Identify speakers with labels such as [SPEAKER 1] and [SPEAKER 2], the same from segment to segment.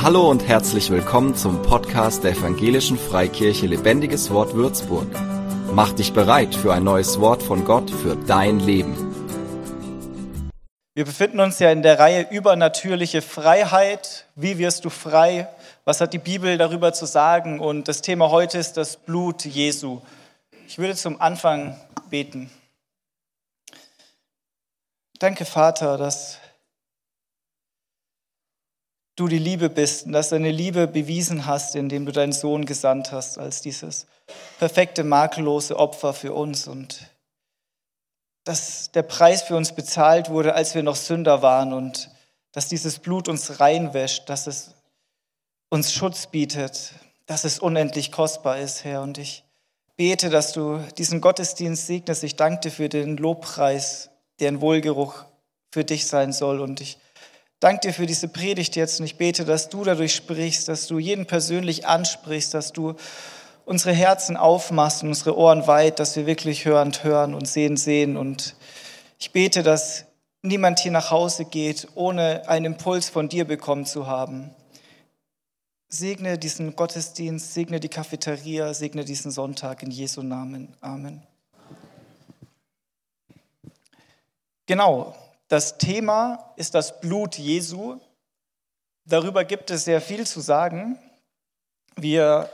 [SPEAKER 1] Hallo und herzlich willkommen zum Podcast der Evangelischen Freikirche Lebendiges Wort Würzburg. Mach dich bereit für ein neues Wort von Gott für dein Leben.
[SPEAKER 2] Wir befinden uns ja in der Reihe Übernatürliche Freiheit. Wie wirst du frei? Was hat die Bibel darüber zu sagen? Und das Thema heute ist das Blut Jesu. Ich würde zum Anfang beten. Danke, Vater, dass du die Liebe bist und dass deine Liebe bewiesen hast, indem du deinen Sohn gesandt hast als dieses perfekte, makellose Opfer für uns und dass der Preis für uns bezahlt wurde, als wir noch Sünder waren und dass dieses Blut uns reinwäscht, dass es uns Schutz bietet, dass es unendlich kostbar ist, Herr. Und ich bete, dass du diesen Gottesdienst segnest. Ich danke dir für den Lobpreis, der ein Wohlgeruch für dich sein soll. Und ich danke dir für diese Predigt jetzt und ich bete, dass du dadurch sprichst, dass du jeden persönlich ansprichst, dass du unsere Herzen aufmachst und unsere Ohren weit, dass wir wirklich hörend hören und sehen sehen. Und ich bete, dass niemand hier nach Hause geht, ohne einen Impuls von dir bekommen zu haben. Segne diesen Gottesdienst, segne die Cafeteria, segne diesen Sonntag in Jesu Namen. Amen. Genau, das Thema ist das Blut Jesu. Darüber gibt es sehr viel zu sagen. Wir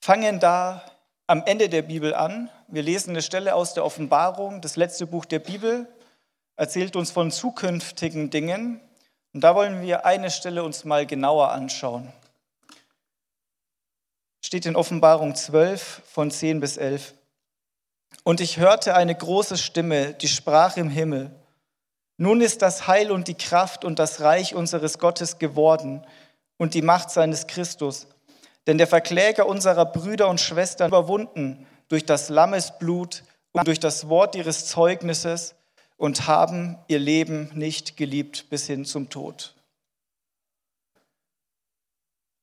[SPEAKER 2] fangen da am Ende der Bibel an. Wir lesen eine Stelle aus der Offenbarung, das letzte Buch der Bibel, erzählt uns von zukünftigen Dingen. Und da wollen wir eine Stelle uns mal genauer anschauen. Steht in Offenbarung 12 von 10 bis 11. Und ich hörte eine große Stimme, die sprach im Himmel. Nun ist das Heil und die Kraft und das Reich unseres Gottes geworden und die Macht seines Christus. Denn der Verkläger unserer Brüder und Schwestern überwunden durch das Lammesblut und durch das Wort ihres Zeugnisses und haben ihr Leben nicht geliebt bis hin zum Tod.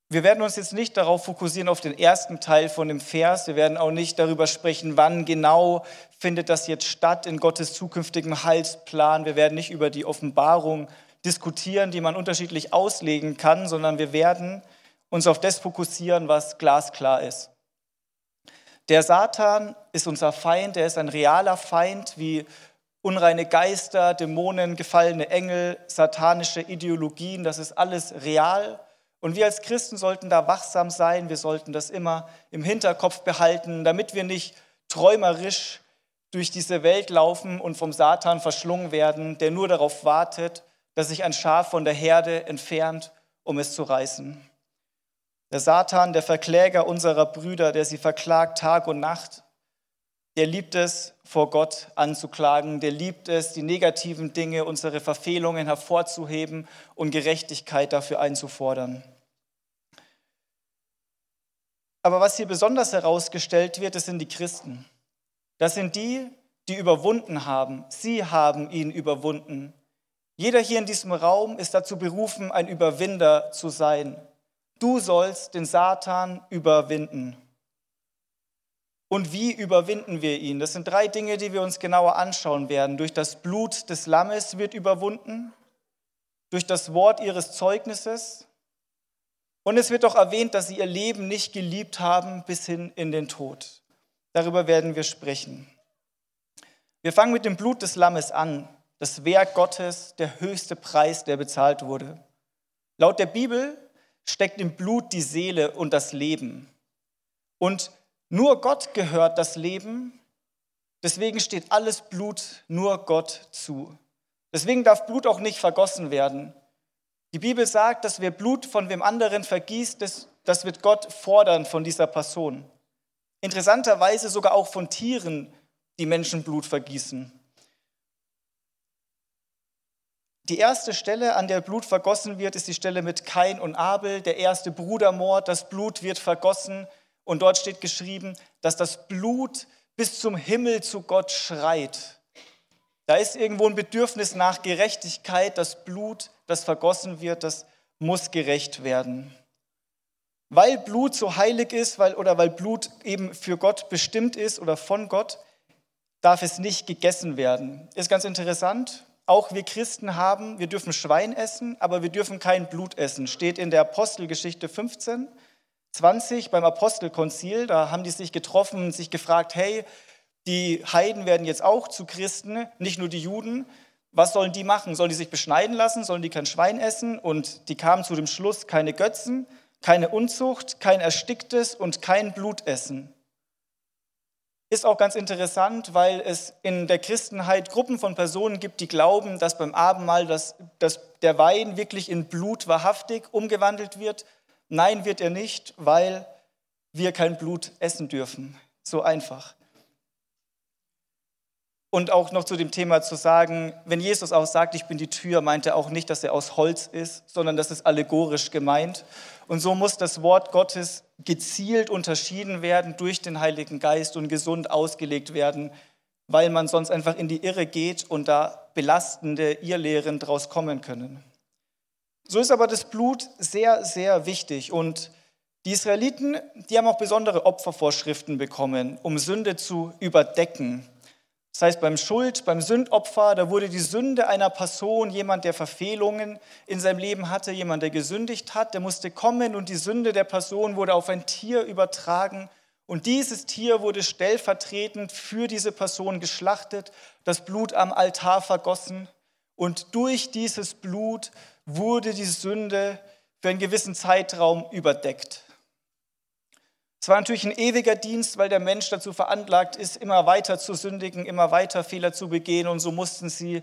[SPEAKER 2] Wir werden uns jetzt nicht darauf fokussieren, auf den ersten Teil von dem Vers. Wir werden auch nicht darüber sprechen, wann genau findet das jetzt statt in Gottes zukünftigem Heilsplan. Wir werden nicht über die Offenbarung diskutieren, die man unterschiedlich auslegen kann, sondern wir werden uns auf das fokussieren, was glasklar ist. Der Satan ist unser Feind, er ist ein realer Feind, wie unreine Geister, Dämonen, gefallene Engel, satanische Ideologien, das ist alles real und wir als Christen sollten da wachsam sein, wir sollten das immer im Hinterkopf behalten, damit wir nicht träumerisch durch diese Welt laufen und vom Satan verschlungen werden, der nur darauf wartet, dass sich ein Schaf von der Herde entfernt, um es zu reißen. Der Satan, der Verkläger unserer Brüder, der sie verklagt Tag und Nacht, der liebt es, vor Gott anzuklagen, der liebt es, die negativen Dinge, unsere Verfehlungen hervorzuheben und Gerechtigkeit dafür einzufordern. Aber was hier besonders herausgestellt wird, das sind die Christen. Das sind die, die überwunden haben. Sie haben ihn überwunden. Jeder hier in diesem Raum ist dazu berufen, ein Überwinder zu sein. Du sollst den Satan überwinden. Und wie überwinden wir ihn? Das sind drei Dinge, die wir uns genauer anschauen werden. Durch das Blut des Lammes wird überwunden, durch das Wort ihres Zeugnisses. Und es wird auch erwähnt, dass sie ihr Leben nicht geliebt haben bis hin in den Tod. Darüber werden wir sprechen. Wir fangen mit dem Blut des Lammes an, das Werk Gottes, der höchste Preis, der bezahlt wurde. Laut der Bibel steckt im Blut die Seele und das Leben. Und nur Gott gehört das Leben, deswegen steht alles Blut nur Gott zu. Deswegen darf Blut auch nicht vergossen werden. Die Bibel sagt, dass wer Blut von wem anderen vergießt, das, das wird Gott fordern von dieser Person. Interessanterweise sogar auch von Tieren, die Menschenblut vergießen. Die erste Stelle, an der Blut vergossen wird, ist die Stelle mit Kain und Abel, der erste Brudermord. Das Blut wird vergossen und dort steht geschrieben, dass das Blut bis zum Himmel zu Gott schreit. Da ist irgendwo ein Bedürfnis nach Gerechtigkeit. Das Blut, das vergossen wird, das muss gerecht werden. Weil Blut so heilig ist, weil, oder weil Blut eben für Gott bestimmt ist oder von Gott, darf es nicht gegessen werden. Ist ganz interessant. auch wir Christen haben, wir dürfen Schwein essen, aber wir dürfen kein Blut essen. Steht in der Apostelgeschichte 15, 20 beim Apostelkonzil. Da haben die sich getroffen und sich gefragt, hey, die Heiden werden jetzt auch zu Christen, nicht nur die Juden. Was sollen die machen? Sollen die sich beschneiden lassen? Sollen die kein Schwein essen? Und die kamen zu dem Schluss, keine Götzen, keine Unzucht, kein Ersticktes und kein Blut essen. Ist auch ganz interessant, weil es in der Christenheit Gruppen von Personen gibt, die glauben, dass beim Abendmahl dass, dass der Wein wirklich in Blut wahrhaftig umgewandelt wird. Nein, wird er nicht, weil wir kein Blut essen dürfen. So einfach. Und auch noch zu dem Thema zu sagen, wenn Jesus auch sagt, ich bin die Tür, meint er auch nicht, dass er aus Holz ist, sondern das ist allegorisch gemeint. Und so muss das Wort Gottes gezielt unterschieden werden durch den Heiligen Geist und gesund ausgelegt werden, weil man sonst einfach in die Irre geht und da belastende Irrlehren draus kommen können. So ist aber das Blut sehr, sehr wichtig. Und die Israeliten, die haben auch besondere Opfervorschriften bekommen, um Sünde zu überdecken. Das heißt, beim Schuld, beim Sündopfer, da wurde die Sünde einer Person, jemand, der Verfehlungen in seinem Leben hatte, jemand, der gesündigt hat, der musste kommen und die Sünde der Person wurde auf ein Tier übertragen. Und dieses Tier wurde stellvertretend für diese Person geschlachtet, das Blut am Altar vergossen. Und durch dieses Blut wurde die Sünde für einen gewissen Zeitraum überdeckt. Es war natürlich ein ewiger Dienst, weil der Mensch dazu veranlagt ist, immer weiter zu sündigen, immer weiter Fehler zu begehen und so mussten sie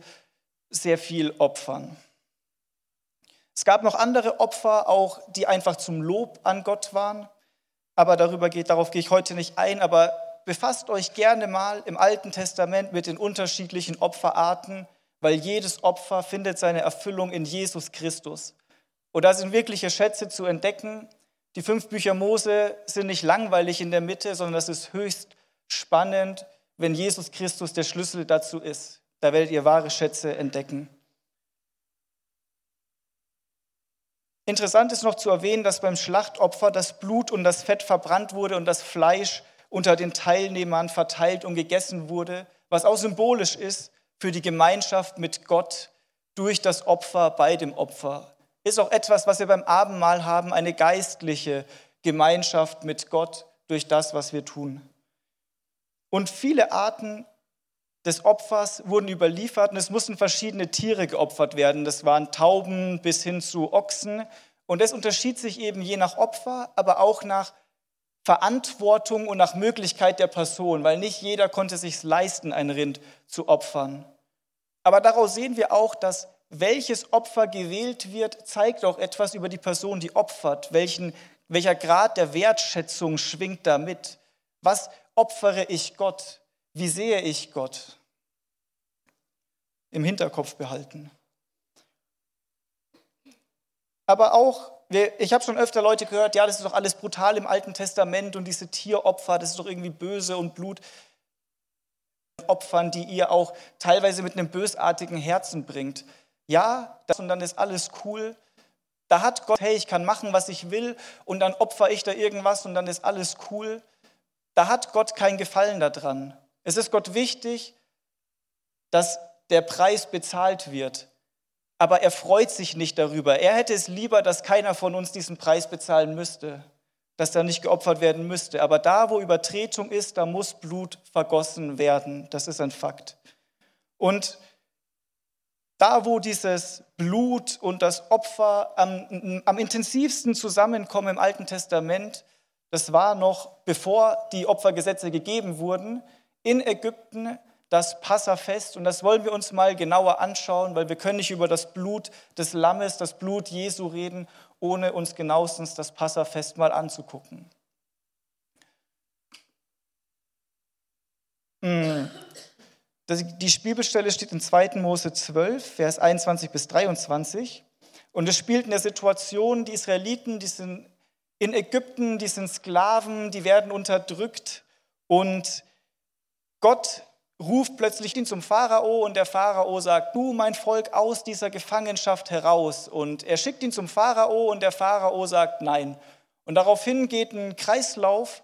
[SPEAKER 2] sehr viel opfern. Es gab noch andere Opfer, auch die einfach zum Lob an Gott waren, aber darüber geht, darauf gehe ich heute nicht ein, aber befasst euch gerne mal im Alten Testament mit den unterschiedlichen Opferarten, weil jedes Opfer findet seine Erfüllung in Jesus Christus. Und da sind wirkliche Schätze zu entdecken, die fünf Bücher Mose sind nicht langweilig in der Mitte, sondern das ist höchst spannend, wenn Jesus Christus der Schlüssel dazu ist. Da werdet ihr wahre Schätze entdecken. Interessant ist noch zu erwähnen, dass beim Schlachtopfer das Blut und das Fett verbrannt wurde und das Fleisch unter den Teilnehmern verteilt und gegessen wurde, was auch symbolisch ist für die Gemeinschaft mit Gott durch das Opfer bei dem Opfer ist auch etwas, was wir beim Abendmahl haben, eine geistliche Gemeinschaft mit Gott durch das, was wir tun. Und viele Arten des Opfers wurden überliefert und es mussten verschiedene Tiere geopfert werden. Das waren Tauben bis hin zu Ochsen. Und es unterschied sich eben je nach Opfer, aber auch nach Verantwortung und nach Möglichkeit der Person, weil nicht jeder konnte sich leisten, ein Rind zu opfern. Aber daraus sehen wir auch, dass welches Opfer gewählt wird, zeigt auch etwas über die Person, die opfert. Welchen, welcher Grad der Wertschätzung schwingt damit? Was opfere ich Gott? Wie sehe ich Gott? Im Hinterkopf behalten. Aber auch, ich habe schon öfter Leute gehört, ja, das ist doch alles brutal im Alten Testament und diese Tieropfer, das ist doch irgendwie böse und Blut. Opfern, die ihr auch teilweise mit einem bösartigen Herzen bringt ja, das und dann ist alles cool. Da hat Gott, hey, ich kann machen, was ich will und dann opfer ich da irgendwas und dann ist alles cool. Da hat Gott kein Gefallen daran. Es ist Gott wichtig, dass der Preis bezahlt wird. Aber er freut sich nicht darüber. Er hätte es lieber, dass keiner von uns diesen Preis bezahlen müsste, dass da nicht geopfert werden müsste. Aber da, wo Übertretung ist, da muss Blut vergossen werden. Das ist ein Fakt. Und da, wo dieses Blut und das Opfer am, am intensivsten zusammenkommen im Alten Testament, das war noch bevor die Opfergesetze gegeben wurden, in Ägypten das Passafest. Und das wollen wir uns mal genauer anschauen, weil wir können nicht über das Blut des Lammes, das Blut Jesu reden, ohne uns genauestens das Passafest mal anzugucken. Hm. Die Bibelstelle steht in 2. Mose 12, Vers 21 bis 23. Und es spielt in der Situation, die Israeliten, die sind in Ägypten, die sind Sklaven, die werden unterdrückt. Und Gott ruft plötzlich ihn zum Pharao und der Pharao sagt, du mein Volk aus dieser Gefangenschaft heraus. Und er schickt ihn zum Pharao und der Pharao sagt nein. Und daraufhin geht ein Kreislauf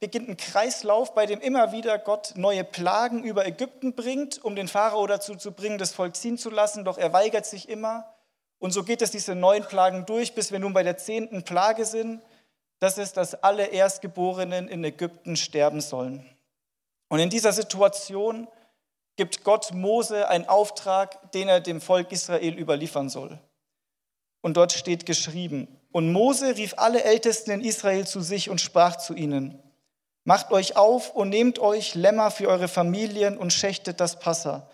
[SPEAKER 2] beginnt ein Kreislauf, bei dem immer wieder Gott neue Plagen über Ägypten bringt, um den Pharao dazu zu bringen, das Volk ziehen zu lassen, doch er weigert sich immer. Und so geht es diese neun Plagen durch, bis wir nun bei der zehnten Plage sind. Das ist, dass alle Erstgeborenen in Ägypten sterben sollen. Und in dieser Situation gibt Gott Mose einen Auftrag, den er dem Volk Israel überliefern soll. Und dort steht geschrieben, und Mose rief alle Ältesten in Israel zu sich und sprach zu ihnen, Macht euch auf und nehmt euch Lämmer für eure Familien und schächtet das Passa.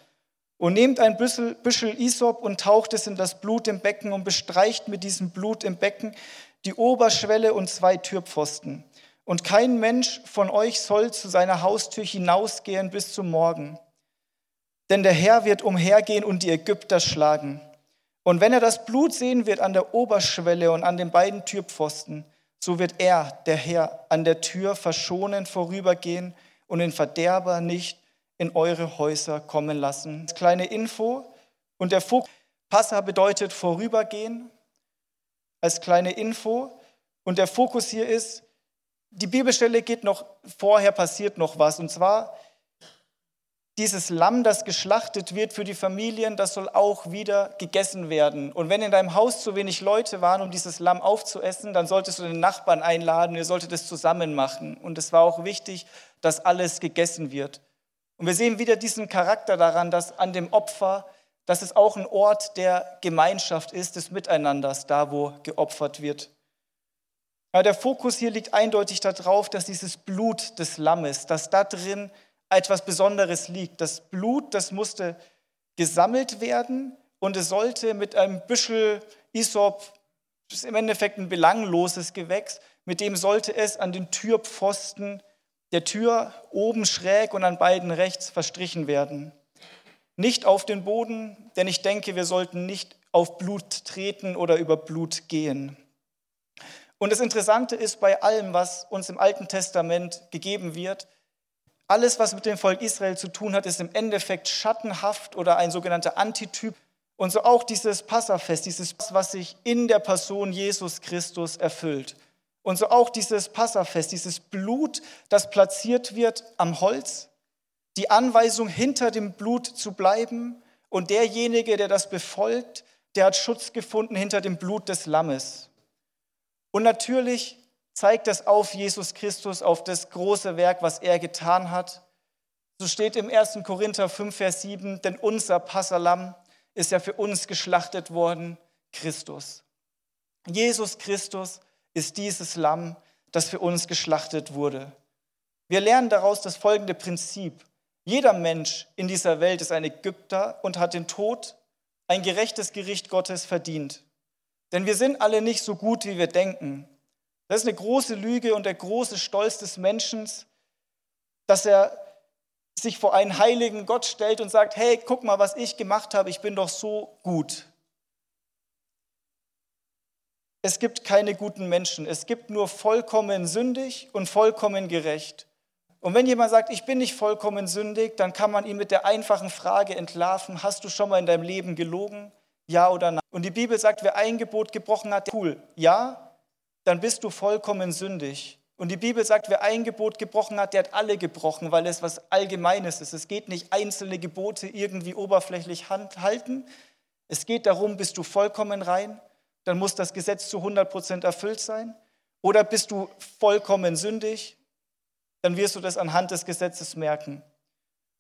[SPEAKER 2] Und nehmt ein Büschel, Büschel Isop und taucht es in das Blut im Becken und bestreicht mit diesem Blut im Becken die Oberschwelle und zwei Türpfosten. Und kein Mensch von euch soll zu seiner Haustür hinausgehen bis zum Morgen. Denn der Herr wird umhergehen und die Ägypter schlagen. Und wenn er das Blut sehen wird an der Oberschwelle und an den beiden Türpfosten, so wird er, der Herr, an der Tür verschonend vorübergehen und den Verderber nicht in eure Häuser kommen lassen. Kleine Info. Und der Fokus, Passa bedeutet vorübergehen, als kleine Info. Und der Fokus hier ist, die Bibelstelle geht noch, vorher passiert noch was. Und zwar, dieses Lamm, das geschlachtet wird für die Familien, das soll auch wieder gegessen werden. Und wenn in deinem Haus zu wenig Leute waren, um dieses Lamm aufzuessen, dann solltest du den Nachbarn einladen, ihr solltet es zusammen machen. Und es war auch wichtig, dass alles gegessen wird. Und wir sehen wieder diesen Charakter daran, dass an dem Opfer, dass es auch ein Ort der Gemeinschaft ist, des Miteinanders, da wo geopfert wird. Aber der Fokus hier liegt eindeutig darauf, dass dieses Blut des Lammes, dass da drin etwas Besonderes liegt. Das Blut, das musste gesammelt werden und es sollte mit einem Büschel Isop, das ist im Endeffekt ein belangloses Gewächs, mit dem sollte es an den Türpfosten der Tür oben schräg und an beiden rechts verstrichen werden. Nicht auf den Boden, denn ich denke, wir sollten nicht auf Blut treten oder über Blut gehen. Und das Interessante ist bei allem, was uns im Alten Testament gegeben wird, alles, was mit dem Volk Israel zu tun hat, ist im Endeffekt schattenhaft oder ein sogenannter Antityp. Und so auch dieses Passafest, dieses, was sich in der Person Jesus Christus erfüllt. Und so auch dieses Passafest, dieses Blut, das platziert wird am Holz, die Anweisung, hinter dem Blut zu bleiben. Und derjenige, der das befolgt, der hat Schutz gefunden hinter dem Blut des Lammes. Und natürlich zeigt das auf Jesus Christus, auf das große Werk, was er getan hat. So steht im 1. Korinther 5, Vers 7, denn unser Passalam ist ja für uns geschlachtet worden, Christus. Jesus Christus ist dieses Lamm, das für uns geschlachtet wurde. Wir lernen daraus das folgende Prinzip. Jeder Mensch in dieser Welt ist ein Ägypter und hat den Tod, ein gerechtes Gericht Gottes verdient. Denn wir sind alle nicht so gut, wie wir denken. Das ist eine große Lüge und der große Stolz des Menschen, dass er sich vor einen heiligen Gott stellt und sagt, hey, guck mal, was ich gemacht habe, ich bin doch so gut. Es gibt keine guten Menschen, es gibt nur vollkommen sündig und vollkommen gerecht. Und wenn jemand sagt, ich bin nicht vollkommen sündig, dann kann man ihn mit der einfachen Frage entlarven, hast du schon mal in deinem Leben gelogen? Ja oder nein? Und die Bibel sagt, wer ein Gebot gebrochen hat, cool, ja, dann bist du vollkommen sündig. Und die Bibel sagt, wer ein Gebot gebrochen hat, der hat alle gebrochen, weil es was Allgemeines ist. Es geht nicht einzelne Gebote irgendwie oberflächlich halten. Es geht darum, bist du vollkommen rein, dann muss das Gesetz zu 100 Prozent erfüllt sein. Oder bist du vollkommen sündig, dann wirst du das anhand des Gesetzes merken.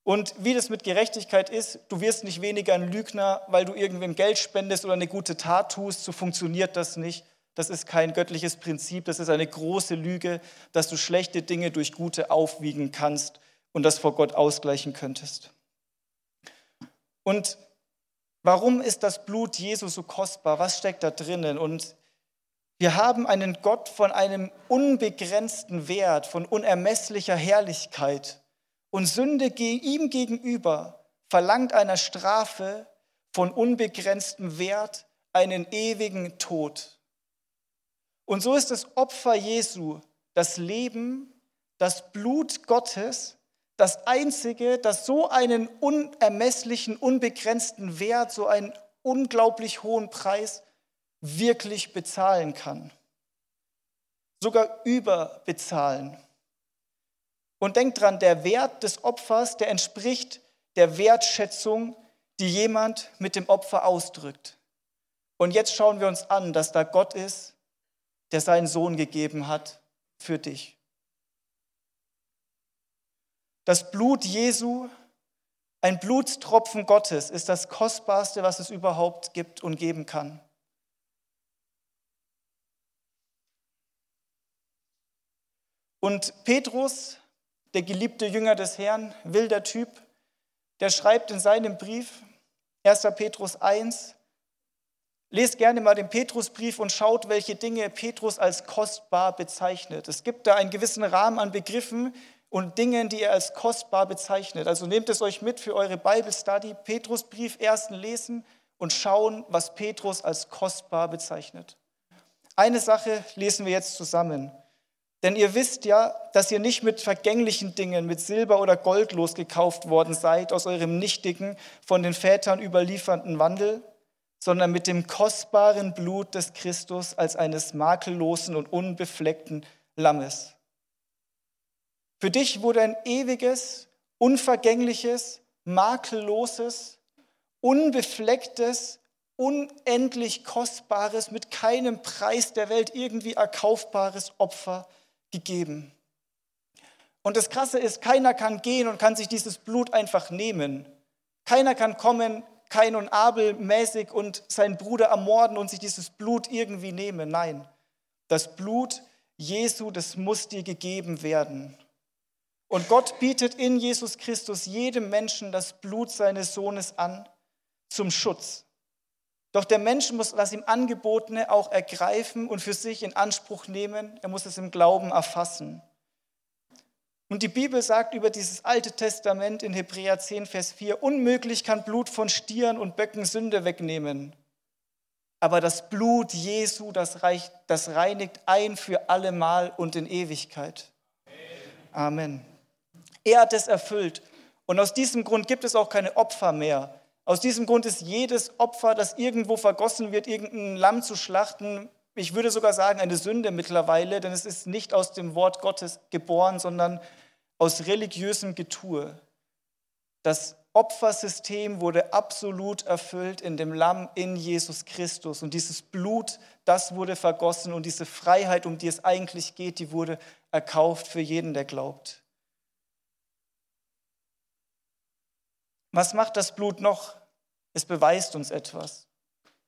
[SPEAKER 2] Und wie das mit Gerechtigkeit ist, du wirst nicht weniger ein Lügner, weil du irgendwem Geld spendest oder eine gute Tat tust, so funktioniert das nicht. Das ist kein göttliches Prinzip, das ist eine große Lüge, dass du schlechte Dinge durch gute aufwiegen kannst und das vor Gott ausgleichen könntest. Und warum ist das Blut Jesu so kostbar? Was steckt da drinnen? Und wir haben einen Gott von einem unbegrenzten Wert, von unermesslicher Herrlichkeit. Und Sünde ihm gegenüber verlangt einer Strafe von unbegrenztem Wert einen ewigen Tod. Und so ist das Opfer Jesu das Leben, das Blut Gottes, das Einzige, das so einen unermesslichen, unbegrenzten Wert, so einen unglaublich hohen Preis wirklich bezahlen kann. Sogar überbezahlen. Und denkt dran, der Wert des Opfers, der entspricht der Wertschätzung, die jemand mit dem Opfer ausdrückt. Und jetzt schauen wir uns an, dass da Gott ist, der seinen Sohn gegeben hat für dich. Das Blut Jesu, ein Blutstropfen Gottes, ist das Kostbarste, was es überhaupt gibt und geben kann. Und Petrus, der geliebte Jünger des Herrn, wilder Typ, der schreibt in seinem Brief, 1. Petrus 1, lest gerne mal den Petrusbrief und schaut, welche Dinge Petrus als kostbar bezeichnet. Es gibt da einen gewissen Rahmen an Begriffen und Dingen, die er als kostbar bezeichnet. Also nehmt es euch mit für eure Bible Study, Petrusbrief ersten lesen und schauen, was Petrus als kostbar bezeichnet. Eine Sache lesen wir jetzt zusammen. Denn ihr wisst ja, dass ihr nicht mit vergänglichen Dingen, mit Silber oder Gold losgekauft worden seid aus eurem nichtigen, von den Vätern überliefernden Wandel, sondern mit dem kostbaren Blut des Christus als eines makellosen und unbefleckten Lammes. Für dich wurde ein ewiges, unvergängliches, makelloses, unbeflecktes, unendlich kostbares, mit keinem Preis der Welt irgendwie erkaufbares Opfer gegeben. Und das Krasse ist, keiner kann gehen und kann sich dieses Blut einfach nehmen. Keiner kann kommen, Kain und Abel mäßig und seinen Bruder ermorden und sich dieses Blut irgendwie nehmen. Nein, das Blut Jesu, das muss dir gegeben werden. Und Gott bietet in Jesus Christus jedem Menschen das Blut seines Sohnes an zum Schutz. Doch der Mensch muss das ihm Angebotene auch ergreifen und für sich in Anspruch nehmen. Er muss es im Glauben erfassen. Und die Bibel sagt über dieses Alte Testament in Hebräer 10, Vers 4, unmöglich kann Blut von Stieren und Böcken Sünde wegnehmen. Aber das Blut Jesu, das, reicht, das reinigt ein für allemal und in Ewigkeit. Amen. Er hat es erfüllt. Und aus diesem Grund gibt es auch keine Opfer mehr. Aus diesem Grund ist jedes Opfer, das irgendwo vergossen wird, irgendein Lamm zu schlachten, ich würde sogar sagen, eine Sünde mittlerweile, denn es ist nicht aus dem Wort Gottes geboren, sondern aus religiösem Getue. Das Opfersystem wurde absolut erfüllt in dem Lamm in Jesus Christus. Und dieses Blut, das wurde vergossen und diese Freiheit, um die es eigentlich geht, die wurde erkauft für jeden, der glaubt. Was macht das Blut noch? Es beweist uns etwas.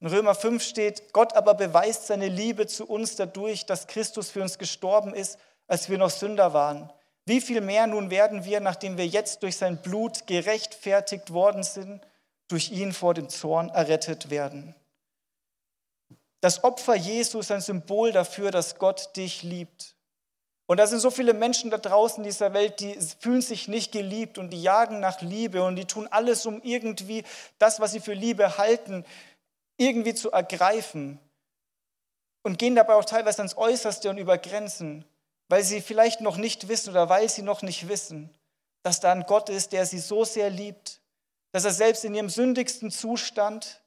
[SPEAKER 2] In Römer 5 steht, Gott aber beweist seine Liebe zu uns dadurch, dass Christus für uns gestorben ist, als wir noch Sünder waren. Wie viel mehr nun werden wir, nachdem wir jetzt durch sein Blut gerechtfertigt worden sind, durch ihn vor dem Zorn errettet werden. Das Opfer Jesu ist ein Symbol dafür, dass Gott dich liebt. Und da sind so viele Menschen da draußen in dieser Welt, die fühlen sich nicht geliebt und die jagen nach Liebe und die tun alles, um irgendwie das, was sie für Liebe halten, irgendwie zu ergreifen. Und gehen dabei auch teilweise ans Äußerste und über Grenzen, weil sie vielleicht noch nicht wissen oder weil sie noch nicht wissen, dass da ein Gott ist, der sie so sehr liebt, dass er selbst in ihrem sündigsten Zustand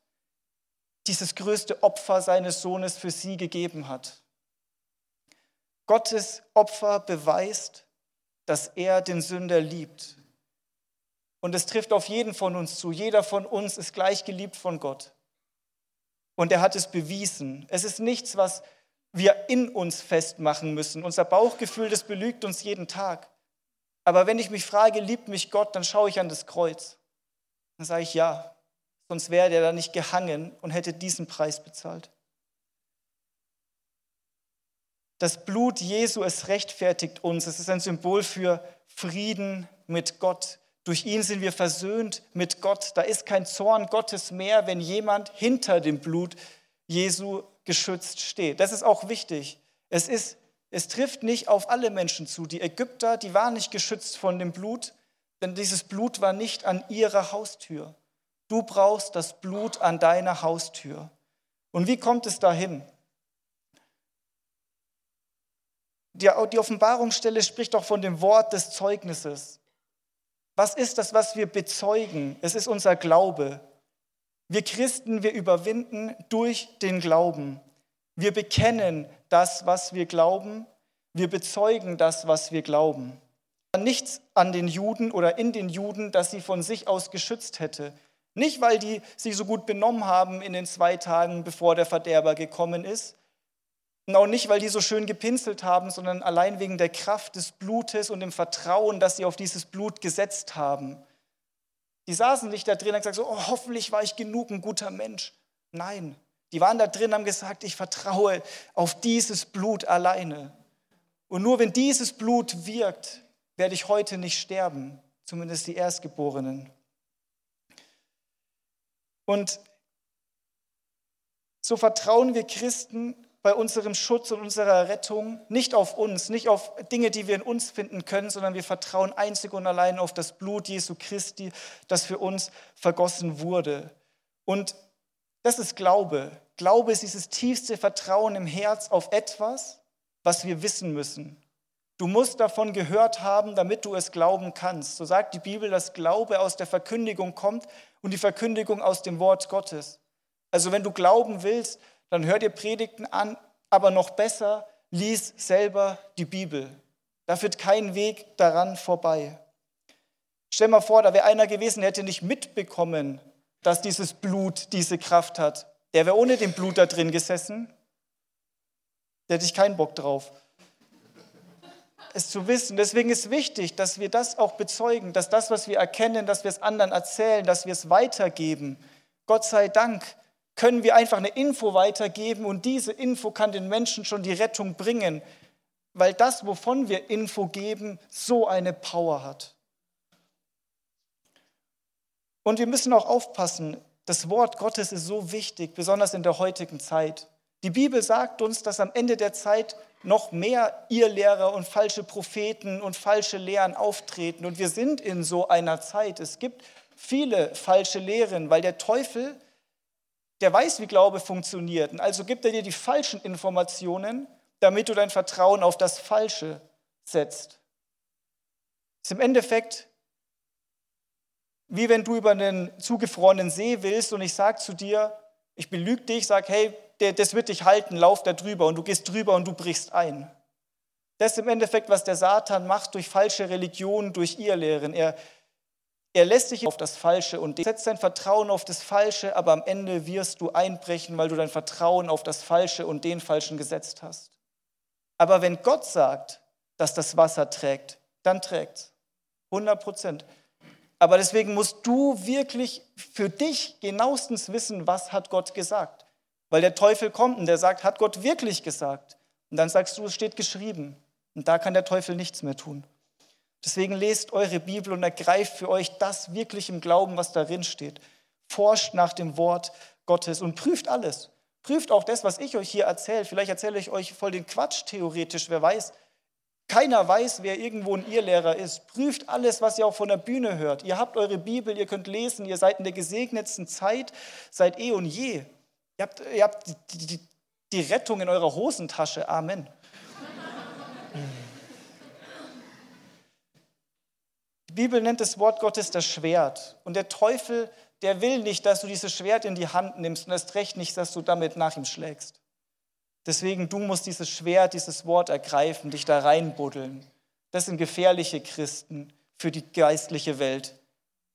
[SPEAKER 2] dieses größte Opfer seines Sohnes für sie gegeben hat. Gottes Opfer beweist, dass er den Sünder liebt. Und es trifft auf jeden von uns zu. Jeder von uns ist gleich geliebt von Gott. Und er hat es bewiesen. Es ist nichts, was wir in uns festmachen müssen. Unser Bauchgefühl, das belügt uns jeden Tag. Aber wenn ich mich frage, liebt mich Gott, dann schaue ich an das Kreuz. Dann sage ich ja, sonst wäre der da nicht gehangen und hätte diesen Preis bezahlt. Das Blut Jesu, es rechtfertigt uns. Es ist ein Symbol für Frieden mit Gott. Durch ihn sind wir versöhnt mit Gott. Da ist kein Zorn Gottes mehr, wenn jemand hinter dem Blut Jesu geschützt steht. Das ist auch wichtig. Es, ist, es trifft nicht auf alle Menschen zu. Die Ägypter, die waren nicht geschützt von dem Blut, denn dieses Blut war nicht an ihrer Haustür. Du brauchst das Blut an deiner Haustür. Und wie kommt es dahin? Die, die Offenbarungsstelle spricht auch von dem Wort des Zeugnisses. Was ist das, was wir bezeugen? Es ist unser Glaube. Wir Christen, wir überwinden durch den Glauben. Wir bekennen das, was wir glauben. Wir bezeugen das, was wir glauben. nichts an den Juden oder in den Juden, das sie von sich aus geschützt hätte. Nicht, weil die sich so gut benommen haben in den zwei Tagen, bevor der Verderber gekommen ist. Und auch nicht, weil die so schön gepinselt haben, sondern allein wegen der Kraft des Blutes und dem Vertrauen, das sie auf dieses Blut gesetzt haben. Die saßen nicht da drin und haben gesagt, so, oh, hoffentlich war ich genug ein guter Mensch. Nein, die waren da drin und haben gesagt, ich vertraue auf dieses Blut alleine. Und nur wenn dieses Blut wirkt, werde ich heute nicht sterben, zumindest die Erstgeborenen. Und so vertrauen wir Christen bei unserem Schutz und unserer Rettung nicht auf uns, nicht auf Dinge, die wir in uns finden können, sondern wir vertrauen einzig und allein auf das Blut Jesu Christi, das für uns vergossen wurde. Und das ist Glaube. Glaube ist dieses tiefste Vertrauen im Herz auf etwas, was wir wissen müssen. Du musst davon gehört haben, damit du es glauben kannst. So sagt die Bibel, dass Glaube aus der Verkündigung kommt und die Verkündigung aus dem Wort Gottes. Also wenn du glauben willst, dann hör dir Predigten an, aber noch besser, lies selber die Bibel. Da führt kein Weg daran vorbei. Stell mal vor, da wäre einer gewesen, der hätte nicht mitbekommen, dass dieses Blut diese Kraft hat. Der wäre ohne dem Blut da drin gesessen. Da hätte ich keinen Bock drauf es zu wissen. Deswegen ist wichtig, dass wir das auch bezeugen, dass das, was wir erkennen, dass wir es anderen erzählen, dass wir es weitergeben. Gott sei Dank können wir einfach eine Info weitergeben und diese Info kann den Menschen schon die Rettung bringen, weil das, wovon wir Info geben, so eine Power hat. Und wir müssen auch aufpassen, das Wort Gottes ist so wichtig, besonders in der heutigen Zeit. Die Bibel sagt uns, dass am Ende der Zeit noch mehr Irrlehrer und falsche Propheten und falsche Lehren auftreten. Und wir sind in so einer Zeit. Es gibt viele falsche Lehren, weil der Teufel, der weiß, wie Glaube funktioniert. Und also gibt er dir die falschen Informationen, damit du dein Vertrauen auf das Falsche setzt. Es ist im Endeffekt wie wenn du über einen zugefrorenen See willst und ich sage zu dir, ich belüge dich, sage, hey, das wird dich halten, lauf da drüber und du gehst drüber und du brichst ein. Das ist im Endeffekt, was der Satan macht durch falsche Religionen, durch Irrlehren. Er, er lässt dich auf das Falsche und setzt dein Vertrauen auf das Falsche, aber am Ende wirst du einbrechen, weil du dein Vertrauen auf das Falsche und den Falschen gesetzt hast. Aber wenn Gott sagt, dass das Wasser trägt, dann trägt es. 100 Prozent. Aber deswegen musst du wirklich für dich genauestens wissen, was hat Gott gesagt. Weil der Teufel kommt und der sagt, hat Gott wirklich gesagt? Und dann sagst du, es steht geschrieben. Und da kann der Teufel nichts mehr tun. Deswegen lest eure Bibel und ergreift für euch das wirklich im Glauben, was darin steht. Forscht nach dem Wort Gottes und prüft alles. Prüft auch das, was ich euch hier erzähle. Vielleicht erzähle ich euch voll den Quatsch theoretisch, wer weiß. Keiner weiß, wer irgendwo ein Irrlehrer ist. Prüft alles, was ihr auch von der Bühne hört. Ihr habt eure Bibel, ihr könnt lesen, ihr seid in der gesegnetsten Zeit seit eh und je. Ihr habt, ihr habt die, die, die Rettung in eurer Hosentasche. Amen. Die Bibel nennt das Wort Gottes das Schwert. Und der Teufel, der will nicht, dass du dieses Schwert in die Hand nimmst und erst recht nicht, dass du damit nach ihm schlägst. Deswegen, du musst dieses Schwert, dieses Wort ergreifen, dich da reinbuddeln. Das sind gefährliche Christen für die geistliche Welt.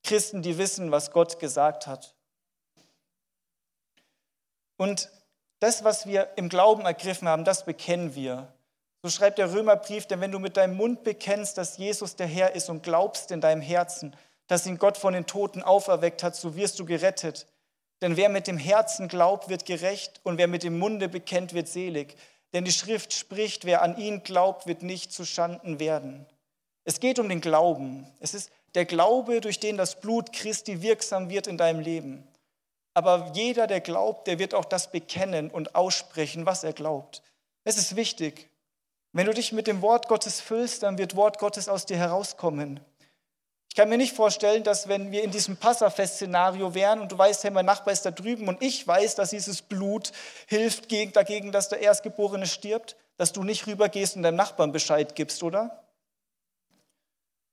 [SPEAKER 2] Christen, die wissen, was Gott gesagt hat. Und das, was wir im Glauben ergriffen haben, das bekennen wir. So schreibt der Römerbrief, denn wenn du mit deinem Mund bekennst, dass Jesus der Herr ist und glaubst in deinem Herzen, dass ihn Gott von den Toten auferweckt hat, so wirst du gerettet. Denn wer mit dem Herzen glaubt, wird gerecht und wer mit dem Munde bekennt, wird selig. Denn die Schrift spricht, wer an ihn glaubt, wird nicht zu Schanden werden. Es geht um den Glauben. Es ist der Glaube, durch den das Blut Christi wirksam wird in deinem Leben. Aber jeder, der glaubt, der wird auch das bekennen und aussprechen, was er glaubt. Es ist wichtig. Wenn du dich mit dem Wort Gottes füllst, dann wird Wort Gottes aus dir herauskommen. Ich kann mir nicht vorstellen, dass wenn wir in diesem Passafest-Szenario wären und du weißt, hey, mein Nachbar ist da drüben und ich weiß, dass dieses Blut hilft dagegen, dass der Erstgeborene stirbt, dass du nicht rübergehst und deinem Nachbarn Bescheid gibst, oder?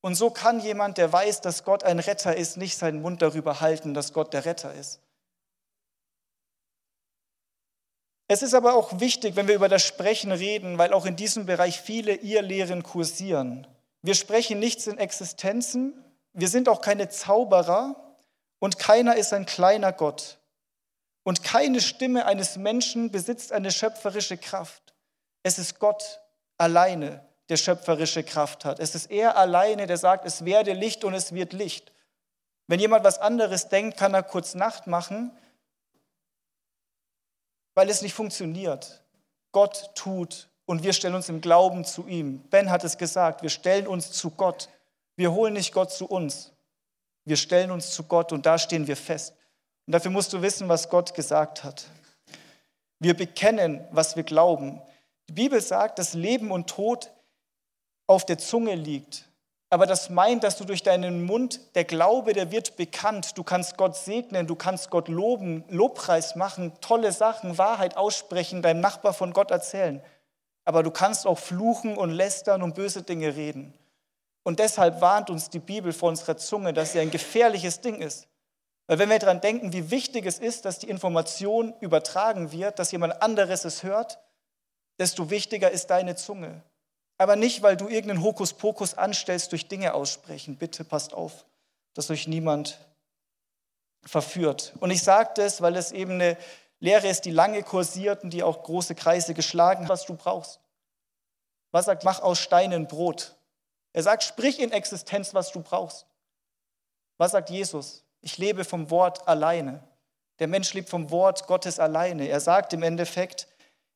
[SPEAKER 2] Und so kann jemand, der weiß, dass Gott ein Retter ist, nicht seinen Mund darüber halten, dass Gott der Retter ist. Es ist aber auch wichtig, wenn wir über das Sprechen reden, weil auch in diesem Bereich viele Irrlehren kursieren. Wir sprechen nichts in Existenzen. Wir sind auch keine Zauberer. Und keiner ist ein kleiner Gott. Und keine Stimme eines Menschen besitzt eine schöpferische Kraft. Es ist Gott alleine, der schöpferische Kraft hat. Es ist er alleine, der sagt, es werde Licht und es wird Licht. Wenn jemand was anderes denkt, kann er kurz Nacht machen, weil es nicht funktioniert. Gott tut und wir stellen uns im Glauben zu ihm. Ben hat es gesagt, wir stellen uns zu Gott. Wir holen nicht Gott zu uns. Wir stellen uns zu Gott und da stehen wir fest. Und dafür musst du wissen, was Gott gesagt hat. Wir bekennen, was wir glauben. Die Bibel sagt, dass Leben und Tod auf der Zunge liegt. Aber das meint, dass du durch deinen Mund, der Glaube, der wird bekannt. Du kannst Gott segnen, du kannst Gott loben, Lobpreis machen, tolle Sachen, Wahrheit aussprechen, deinem Nachbar von Gott erzählen. Aber du kannst auch fluchen und lästern und böse Dinge reden. Und deshalb warnt uns die Bibel vor unserer Zunge, dass sie ein gefährliches Ding ist. Weil wenn wir daran denken, wie wichtig es ist, dass die Information übertragen wird, dass jemand anderes es hört, desto wichtiger ist deine Zunge. Aber nicht, weil du irgendeinen Hokuspokus anstellst durch Dinge aussprechen. Bitte passt auf, dass euch niemand verführt. Und ich sage das, weil es eben eine Lehre ist, die lange kursiert und die auch große Kreise geschlagen hat, was du brauchst. Was sagt, mach aus Steinen Brot. Er sagt, sprich in Existenz, was du brauchst. Was sagt Jesus? Ich lebe vom Wort alleine. Der Mensch lebt vom Wort Gottes alleine. Er sagt im Endeffekt,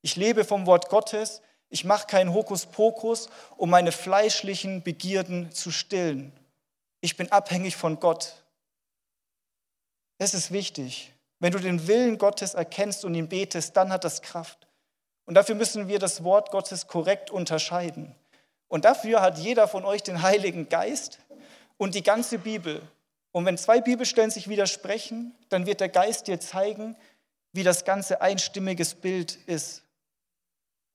[SPEAKER 2] ich lebe vom Wort Gottes, ich mache keinen Hokuspokus, um meine fleischlichen Begierden zu stillen. Ich bin abhängig von Gott. Es ist wichtig. Wenn du den Willen Gottes erkennst und ihn betest, dann hat das Kraft. Und dafür müssen wir das Wort Gottes korrekt unterscheiden. Und dafür hat jeder von euch den Heiligen Geist und die ganze Bibel. Und wenn zwei Bibelstellen sich widersprechen, dann wird der Geist dir zeigen, wie das ganze einstimmiges Bild ist.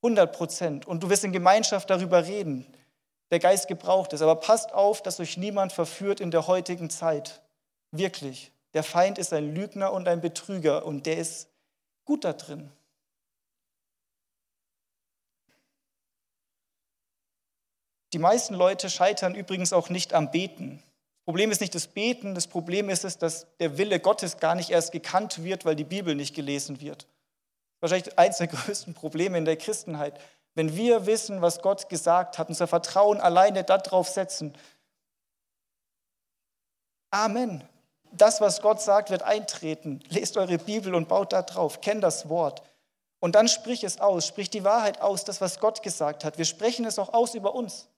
[SPEAKER 2] 100 Prozent. Und du wirst in Gemeinschaft darüber reden. Der Geist gebraucht es. Aber passt auf, dass euch niemand verführt in der heutigen Zeit. Wirklich. Der Feind ist ein Lügner und ein Betrüger und der ist gut da drin. Die meisten Leute scheitern übrigens auch nicht am Beten. Problem ist nicht das Beten, das Problem ist es, dass der Wille Gottes gar nicht erst gekannt wird, weil die Bibel nicht gelesen wird. Wahrscheinlich eines der größten Probleme in der Christenheit. Wenn wir wissen, was Gott gesagt hat, unser Vertrauen alleine darauf setzen. Amen. Das, was Gott sagt, wird eintreten. Lest eure Bibel und baut da drauf. Kennt das Wort. Und dann sprich es aus. Sprich die Wahrheit aus, das, was Gott gesagt hat. Wir sprechen es auch aus über uns.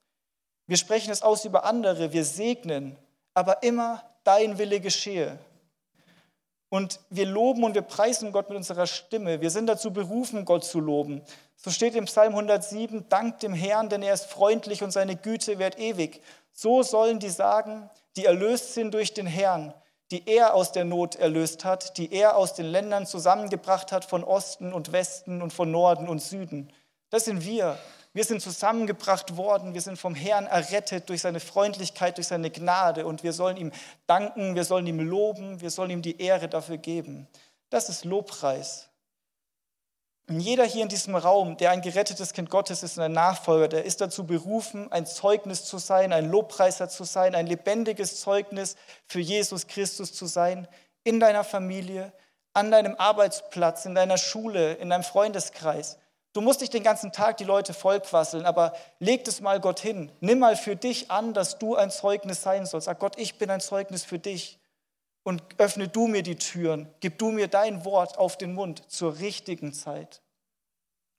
[SPEAKER 2] Wir sprechen es aus über andere. Wir segnen aber immer dein Wille geschehe. Und wir loben und wir preisen Gott mit unserer Stimme. Wir sind dazu berufen, Gott zu loben. So steht im Psalm 107, Dank dem Herrn, denn er ist freundlich und seine Güte währt ewig. So sollen die sagen, die erlöst sind durch den Herrn, die er aus der Not erlöst hat, die er aus den Ländern zusammengebracht hat von Osten und Westen und von Norden und Süden. Das sind wir. Wir sind zusammengebracht worden, wir sind vom Herrn errettet durch seine Freundlichkeit, durch seine Gnade und wir sollen ihm danken, wir sollen ihm loben, wir sollen ihm die Ehre dafür geben. Das ist Lobpreis. Und jeder hier in diesem Raum, der ein gerettetes Kind Gottes ist und ein Nachfolger, der ist dazu berufen, ein Zeugnis zu sein, ein Lobpreiser zu sein, ein lebendiges Zeugnis für Jesus Christus zu sein, in deiner Familie, an deinem Arbeitsplatz, in deiner Schule, in deinem Freundeskreis. Du musst nicht den ganzen Tag die Leute vollquasseln, aber leg es mal Gott hin. Nimm mal für dich an, dass du ein Zeugnis sein sollst. Sag Gott, ich bin ein Zeugnis für dich. Und öffne du mir die Türen. Gib du mir dein Wort auf den Mund zur richtigen Zeit.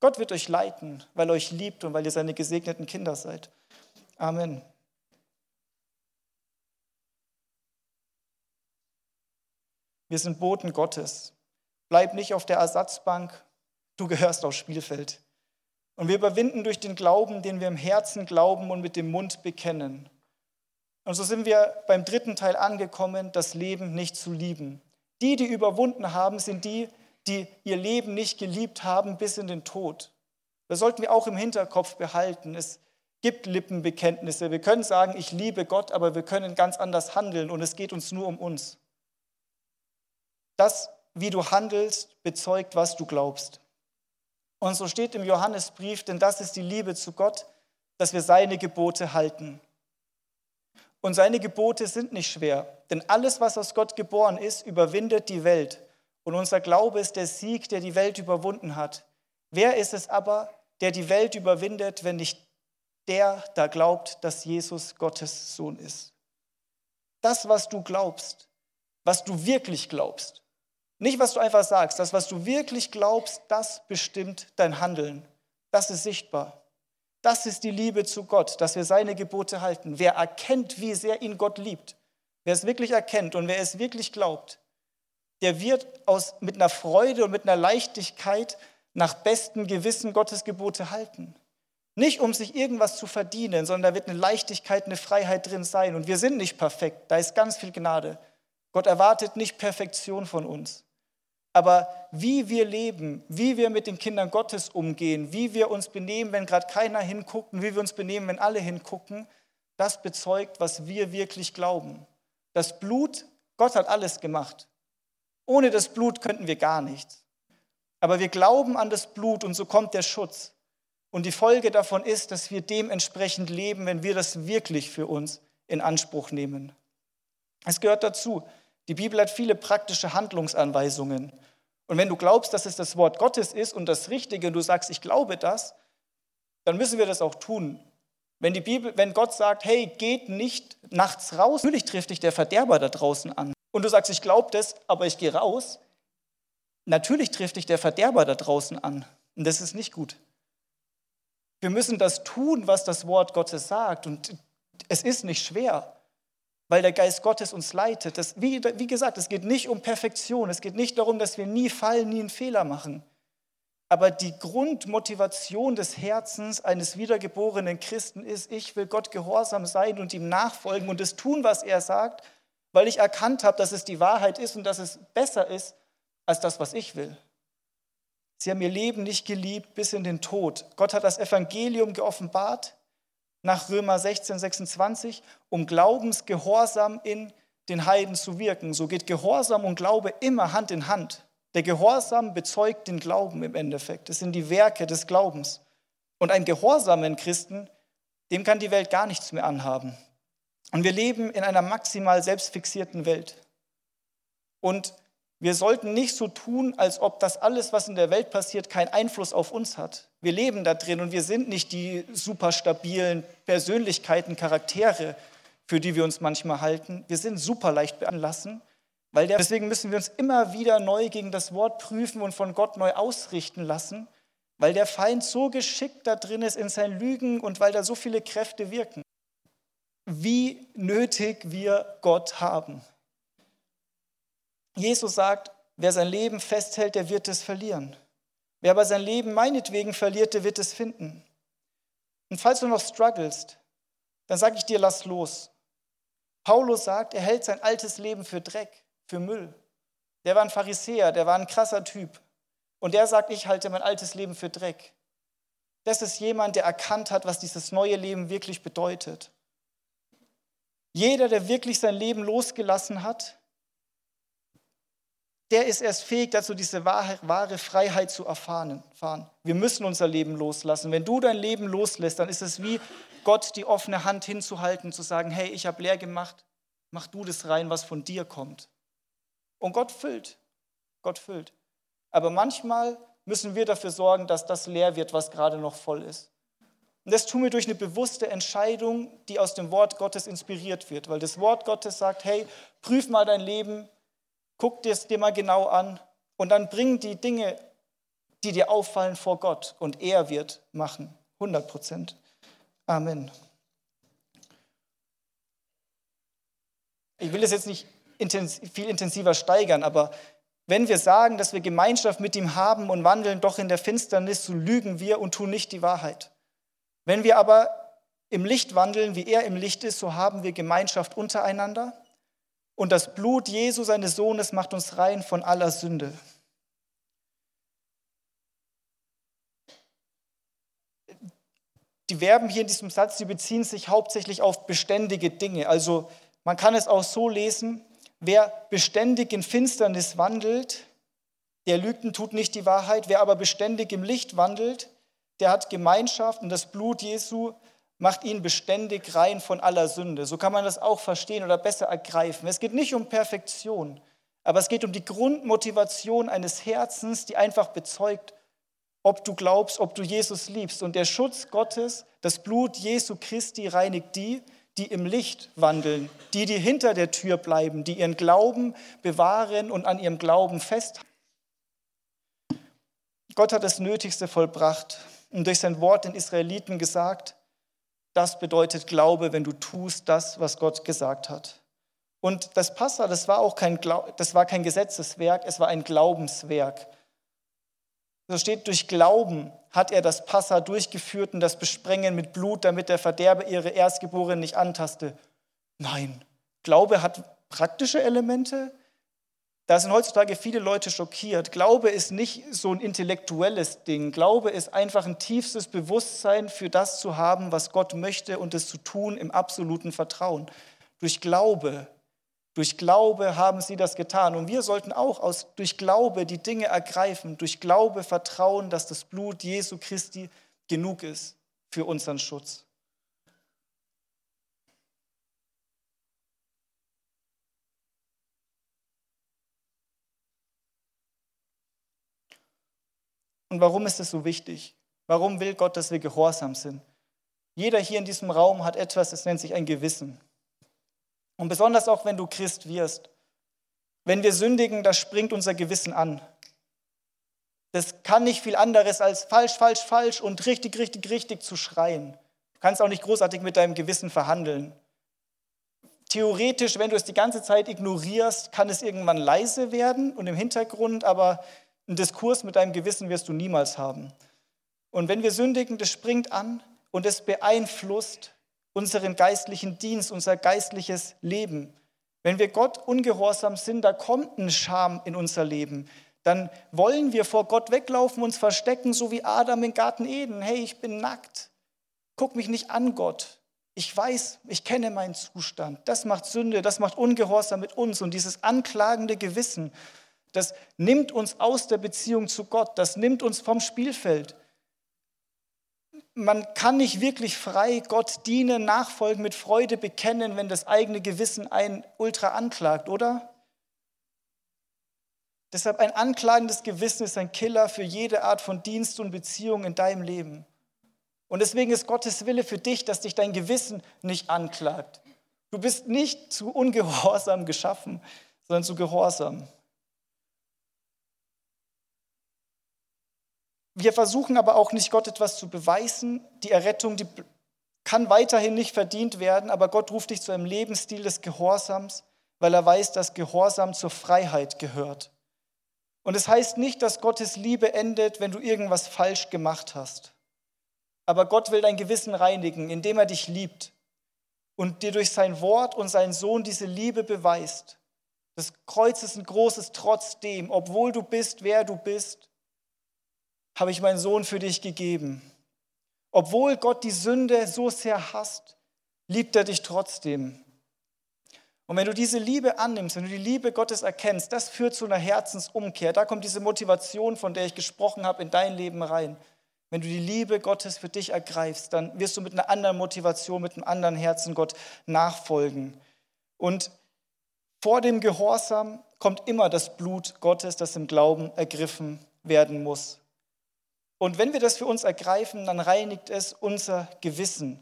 [SPEAKER 2] Gott wird euch leiten, weil er euch liebt und weil ihr seine gesegneten Kinder seid. Amen. Wir sind Boten Gottes. Bleib nicht auf der Ersatzbank, Du gehörst aufs Spielfeld. Und wir überwinden durch den Glauben, den wir im Herzen glauben und mit dem Mund bekennen. Und so sind wir beim dritten Teil angekommen, das Leben nicht zu lieben. Die, die überwunden haben, sind die, die ihr Leben nicht geliebt haben bis in den Tod. Das sollten wir auch im Hinterkopf behalten. Es gibt Lippenbekenntnisse. Wir können sagen, ich liebe Gott, aber wir können ganz anders handeln und es geht uns nur um uns. Das, wie du handelst, bezeugt, was du glaubst. Und so steht im Johannesbrief, denn das ist die Liebe zu Gott, dass wir seine Gebote halten. Und seine Gebote sind nicht schwer, denn alles, was aus Gott geboren ist, überwindet die Welt. Und unser Glaube ist der Sieg, der die Welt überwunden hat. Wer ist es aber, der die Welt überwindet, wenn nicht der da glaubt, dass Jesus Gottes Sohn ist? Das, was du glaubst, was du wirklich glaubst, nicht was du einfach sagst, das, was du wirklich glaubst, das bestimmt dein Handeln. Das ist sichtbar. Das ist die Liebe zu Gott, dass wir seine Gebote halten. Wer erkennt, wie sehr ihn Gott liebt, wer es wirklich erkennt und wer es wirklich glaubt, der wird aus, mit einer Freude und mit einer Leichtigkeit nach bestem Gewissen Gottes Gebote halten. Nicht um sich irgendwas zu verdienen, sondern da wird eine Leichtigkeit, eine Freiheit drin sein. Und wir sind nicht perfekt, da ist ganz viel Gnade. Gott erwartet nicht Perfektion von uns. Aber wie wir leben, wie wir mit den Kindern Gottes umgehen, wie wir uns benehmen, wenn gerade keiner hinguckt und wie wir uns benehmen, wenn alle hingucken, das bezeugt, was wir wirklich glauben. Das Blut, Gott hat alles gemacht. Ohne das Blut könnten wir gar nichts. Aber wir glauben an das Blut und so kommt der Schutz. Und die Folge davon ist, dass wir dementsprechend leben, wenn wir das wirklich für uns in Anspruch nehmen. Es gehört dazu. Die Bibel hat viele praktische Handlungsanweisungen. Und wenn du glaubst, dass es das Wort Gottes ist und das Richtige und du sagst, ich glaube das, dann müssen wir das auch tun. Wenn, die Bibel, wenn Gott sagt, hey, geht nicht nachts raus, natürlich trifft dich der Verderber da draußen an. Und du sagst, ich glaube das, aber ich gehe raus, natürlich trifft dich der Verderber da draußen an. Und das ist nicht gut. Wir müssen das tun, was das Wort Gottes sagt. Und es ist nicht schwer weil der Geist Gottes uns leitet. Das, wie, wie gesagt, es geht nicht um Perfektion, es geht nicht darum, dass wir nie fallen, nie einen Fehler machen. Aber die Grundmotivation des Herzens eines wiedergeborenen Christen ist, ich will Gott gehorsam sein und ihm nachfolgen und es tun, was er sagt, weil ich erkannt habe, dass es die Wahrheit ist und dass es besser ist als das, was ich will. Sie haben ihr Leben nicht geliebt bis in den Tod. Gott hat das Evangelium geoffenbart nach Römer 16, 26, um Glaubensgehorsam in den Heiden zu wirken. So geht Gehorsam und Glaube immer Hand in Hand. Der Gehorsam bezeugt den Glauben im Endeffekt. Das sind die Werke des Glaubens. Und ein gehorsamen Christen, dem kann die Welt gar nichts mehr anhaben. Und wir leben in einer maximal selbstfixierten Welt. Und wir sollten nicht so tun, als ob das alles, was in der Welt passiert, keinen Einfluss auf uns hat. Wir leben da drin und wir sind nicht die super stabilen Persönlichkeiten, Charaktere, für die wir uns manchmal halten. Wir sind super leicht beanlassen, weil der, deswegen müssen wir uns immer wieder neu gegen das Wort prüfen und von Gott neu ausrichten lassen, weil der Feind so geschickt da drin ist in seinen Lügen und weil da so viele Kräfte wirken. Wie nötig wir Gott haben. Jesus sagt, wer sein Leben festhält, der wird es verlieren. Wer aber sein Leben meinetwegen verliert, der wird es finden. Und falls du noch strugglest, dann sage ich dir, lass los. Paulus sagt, er hält sein altes Leben für Dreck, für Müll. Der war ein Pharisäer, der war ein krasser Typ. Und der sagt, ich halte mein altes Leben für Dreck. Das ist jemand, der erkannt hat, was dieses neue Leben wirklich bedeutet. Jeder, der wirklich sein Leben losgelassen hat, der ist erst fähig dazu, diese wahre, wahre Freiheit zu erfahren. Wir müssen unser Leben loslassen. Wenn du dein Leben loslässt, dann ist es wie Gott die offene Hand hinzuhalten, zu sagen, hey, ich habe leer gemacht, mach du das rein, was von dir kommt. Und Gott füllt. Gott füllt. Aber manchmal müssen wir dafür sorgen, dass das leer wird, was gerade noch voll ist. Und das tun wir durch eine bewusste Entscheidung, die aus dem Wort Gottes inspiriert wird, weil das Wort Gottes sagt, hey, prüf mal dein Leben, guck dir es dir mal genau an und dann bring die Dinge, die dir auffallen, vor Gott und er wird machen. 100 Prozent. Amen. Ich will es jetzt nicht viel intensiver steigern, aber wenn wir sagen, dass wir Gemeinschaft mit ihm haben und wandeln doch in der Finsternis, so lügen wir und tun nicht die Wahrheit. Wenn wir aber im Licht wandeln, wie er im Licht ist, so haben wir Gemeinschaft untereinander und das Blut Jesu, seines Sohnes, macht uns rein von aller Sünde. Die Verben hier in diesem Satz, die beziehen sich hauptsächlich auf beständige Dinge. Also man kann es auch so lesen, wer beständig in Finsternis wandelt, der lügt und tut nicht die Wahrheit. Wer aber beständig im Licht wandelt, der hat Gemeinschaft und das Blut Jesu macht ihn beständig rein von aller Sünde. So kann man das auch verstehen oder besser ergreifen. Es geht nicht um Perfektion, aber es geht um die Grundmotivation eines Herzens, die einfach bezeugt, ob du glaubst, ob du Jesus liebst. Und der Schutz Gottes, das Blut Jesu Christi reinigt die, die im Licht wandeln, die, die hinter der Tür bleiben, die ihren Glauben bewahren und an ihrem Glauben festhalten. Gott hat das Nötigste vollbracht und durch sein Wort den Israeliten gesagt, das bedeutet Glaube, wenn du tust das, was Gott gesagt hat. Und das Passa, das war auch kein, das war kein Gesetzeswerk, es war ein Glaubenswerk. So steht, durch Glauben hat er das Passa durchgeführt und das Besprengen mit Blut, damit der Verderber ihre Erstgeborenen nicht antaste. Nein, Glaube hat praktische Elemente. Da sind heutzutage viele Leute schockiert. Glaube ist nicht so ein intellektuelles Ding. Glaube ist einfach ein tiefstes Bewusstsein für das zu haben, was Gott möchte und es zu tun im absoluten Vertrauen. Durch Glaube durch Glaube haben sie das getan. Und wir sollten auch aus, durch Glaube die Dinge ergreifen, durch Glaube vertrauen, dass das Blut Jesu Christi genug ist für unseren Schutz. Und warum ist es so wichtig? Warum will Gott, dass wir gehorsam sind? Jeder hier in diesem Raum hat etwas, das nennt sich ein Gewissen. Und besonders auch, wenn du Christ wirst. Wenn wir sündigen, das springt unser Gewissen an. Das kann nicht viel anderes als falsch, falsch, falsch und richtig, richtig, richtig zu schreien. Du kannst auch nicht großartig mit deinem Gewissen verhandeln. Theoretisch, wenn du es die ganze Zeit ignorierst, kann es irgendwann leise werden und im Hintergrund, aber einen Diskurs mit deinem Gewissen wirst du niemals haben. Und wenn wir sündigen, das springt an und es beeinflusst unseren geistlichen Dienst, unser geistliches Leben. Wenn wir Gott ungehorsam sind, da kommt ein Scham in unser Leben. Dann wollen wir vor Gott weglaufen, uns verstecken, so wie Adam im Garten Eden. Hey, ich bin nackt. Guck mich nicht an, Gott. Ich weiß, ich kenne meinen Zustand. Das macht Sünde, das macht Ungehorsam mit uns. Und dieses anklagende Gewissen, das nimmt uns aus der Beziehung zu Gott, das nimmt uns vom Spielfeld man kann nicht wirklich frei Gott dienen, nachfolgen, mit Freude bekennen, wenn das eigene Gewissen einen ultra anklagt, oder? Deshalb ein anklagendes Gewissen ist ein Killer für jede Art von Dienst und Beziehung in deinem Leben. Und deswegen ist Gottes Wille für dich, dass dich dein Gewissen nicht anklagt. Du bist nicht zu ungehorsam geschaffen, sondern zu gehorsam. Wir versuchen aber auch nicht, Gott etwas zu beweisen. Die Errettung, die kann weiterhin nicht verdient werden, aber Gott ruft dich zu einem Lebensstil des Gehorsams, weil er weiß, dass Gehorsam zur Freiheit gehört. Und es heißt nicht, dass Gottes Liebe endet, wenn du irgendwas falsch gemacht hast. Aber Gott will dein Gewissen reinigen, indem er dich liebt und dir durch sein Wort und seinen Sohn diese Liebe beweist. Das Kreuz ist ein großes Trotzdem, obwohl du bist, wer du bist, habe ich meinen Sohn für dich gegeben. Obwohl Gott die Sünde so sehr hasst, liebt er dich trotzdem. Und wenn du diese Liebe annimmst, wenn du die Liebe Gottes erkennst, das führt zu einer Herzensumkehr. Da kommt diese Motivation, von der ich gesprochen habe, in dein Leben rein. Wenn du die Liebe Gottes für dich ergreifst, dann wirst du mit einer anderen Motivation, mit einem anderen Herzen Gott nachfolgen. Und vor dem Gehorsam kommt immer das Blut Gottes, das im Glauben ergriffen werden muss. Und wenn wir das für uns ergreifen, dann reinigt es unser Gewissen.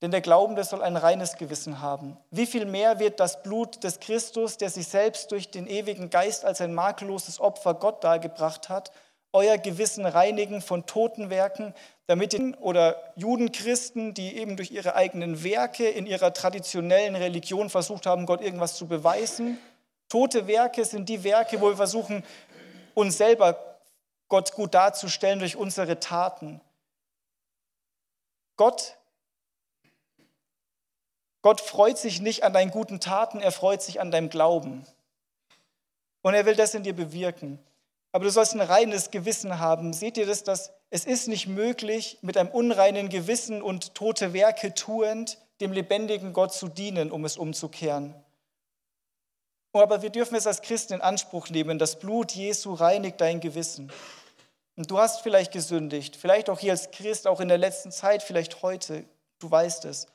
[SPEAKER 2] Denn der Glaubende soll ein reines Gewissen haben. Wie viel mehr wird das Blut des Christus, der sich selbst durch den ewigen Geist als ein makelloses Opfer Gott dargebracht hat, euer Gewissen reinigen von toten Werken, damit ihr oder Judenchristen, die eben durch ihre eigenen Werke in ihrer traditionellen Religion versucht haben, Gott irgendwas zu beweisen. Tote Werke sind die Werke, wo wir versuchen, uns selber Gott gut darzustellen durch unsere Taten. Gott, Gott freut sich nicht an deinen guten Taten, er freut sich an deinem Glauben. Und er will das in dir bewirken. Aber du sollst ein reines Gewissen haben. Seht ihr das, dass es ist nicht möglich, mit einem unreinen Gewissen und tote Werke tuend dem lebendigen Gott zu dienen, um es umzukehren. Aber wir dürfen es als Christen in Anspruch nehmen. Das Blut Jesu reinigt dein Gewissen. Und du hast vielleicht gesündigt, vielleicht auch hier als Christ, auch in der letzten Zeit, vielleicht heute. du weißt es.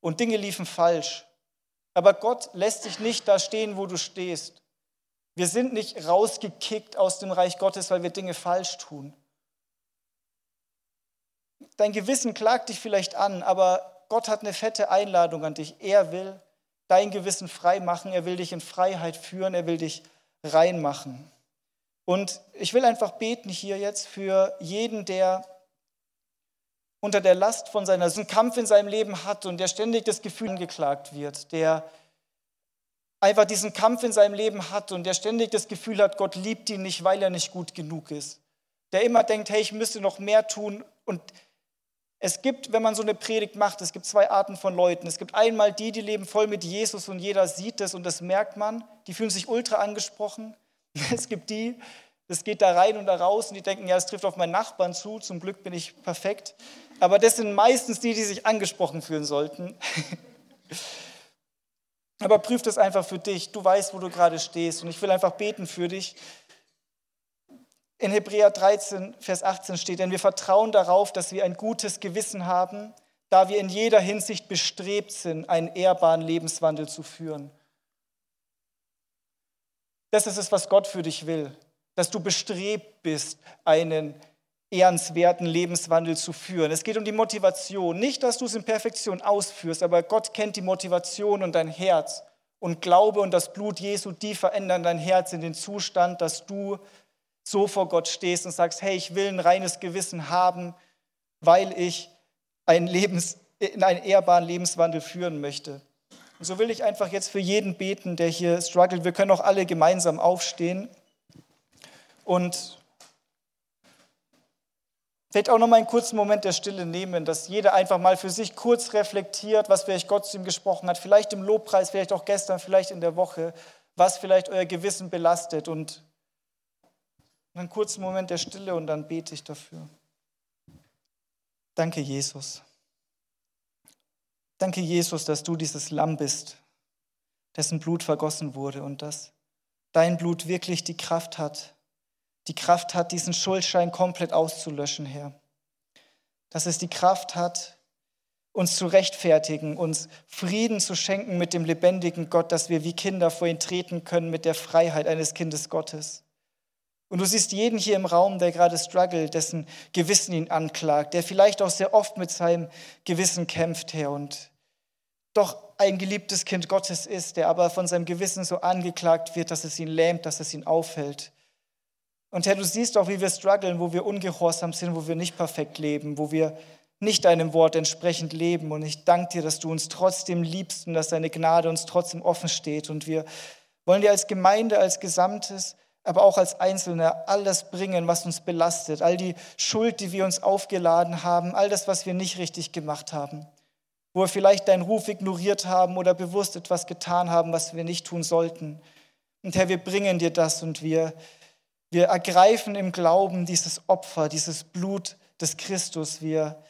[SPEAKER 2] Und Dinge liefen falsch. Aber Gott lässt dich nicht da stehen, wo du stehst. Wir sind nicht rausgekickt aus dem Reich Gottes, weil wir Dinge falsch tun. Dein Gewissen klagt dich vielleicht an, aber Gott hat eine fette Einladung an dich. Er will dein Gewissen frei machen, er will dich in Freiheit führen, er will dich reinmachen. Und ich will einfach beten hier jetzt für jeden, der unter der Last von seiner einen Kampf in seinem Leben hat und der ständig das Gefühl angeklagt wird, der einfach diesen Kampf in seinem Leben hat und der ständig das Gefühl hat, Gott liebt ihn nicht, weil er nicht gut genug ist. Der immer denkt, hey, ich müsste noch mehr tun. Und es gibt, wenn man so eine Predigt macht, es gibt zwei Arten von Leuten. Es gibt einmal die, die leben voll mit Jesus und jeder sieht das und das merkt man. Die fühlen sich ultra angesprochen. Es gibt die, das geht da rein und da raus und die denken, ja, es trifft auf meinen Nachbarn zu, zum Glück bin ich perfekt. Aber das sind meistens die, die sich angesprochen fühlen sollten. Aber prüf das einfach für dich. Du weißt, wo du gerade stehst. Und ich will einfach beten für dich. In Hebräer 13, Vers 18 steht, denn wir vertrauen darauf, dass wir ein gutes Gewissen haben, da wir in jeder Hinsicht bestrebt sind, einen ehrbaren Lebenswandel zu führen. Das ist es, was Gott für dich will, dass du bestrebt bist, einen ehrenswerten Lebenswandel zu führen. Es geht um die Motivation. Nicht, dass du es in Perfektion ausführst, aber Gott kennt die Motivation und dein Herz. Und Glaube und das Blut Jesu, die verändern dein Herz in den Zustand, dass du so vor Gott stehst und sagst, hey, ich will ein reines Gewissen haben, weil ich einen Lebens, in einen ehrbaren Lebenswandel führen möchte. Und so will ich einfach jetzt für jeden beten, der hier struggelt. Wir können auch alle gemeinsam aufstehen und vielleicht auch noch mal einen kurzen Moment der Stille nehmen, dass jeder einfach mal für sich kurz reflektiert, was vielleicht Gott zu ihm gesprochen hat, vielleicht im Lobpreis, vielleicht auch gestern, vielleicht in der Woche, was vielleicht euer Gewissen belastet und einen kurzen Moment der Stille und dann bete ich dafür. Danke, Jesus. Danke, Jesus, dass du dieses Lamm bist, dessen Blut vergossen wurde und dass dein Blut wirklich die Kraft hat, die Kraft hat, diesen Schuldschein komplett auszulöschen, Herr. Dass es die Kraft hat, uns zu rechtfertigen, uns Frieden zu schenken mit dem lebendigen Gott, dass wir wie Kinder vor ihn treten können mit der Freiheit eines Kindes Gottes. Und du siehst jeden hier im Raum, der gerade struggelt, dessen Gewissen ihn anklagt, der vielleicht auch sehr oft mit seinem Gewissen kämpft, Herr, und doch ein geliebtes Kind Gottes ist, der aber von seinem Gewissen so angeklagt wird, dass es ihn lähmt, dass es ihn aufhält. Und Herr, du siehst auch, wie wir strugglen, wo wir ungehorsam sind, wo wir nicht perfekt leben, wo wir nicht deinem Wort entsprechend leben. Und ich danke dir, dass du uns trotzdem liebst und dass deine Gnade uns trotzdem offen steht. Und wir wollen dir als Gemeinde, als Gesamtes aber auch als Einzelne alles bringen, was uns belastet, all die Schuld, die wir uns aufgeladen haben, all das, was wir nicht richtig gemacht haben, wo wir vielleicht deinen Ruf ignoriert haben oder bewusst etwas getan haben, was wir nicht tun sollten. Und Herr, wir bringen dir das und wir, wir ergreifen im Glauben dieses Opfer, dieses Blut des Christus. Wir,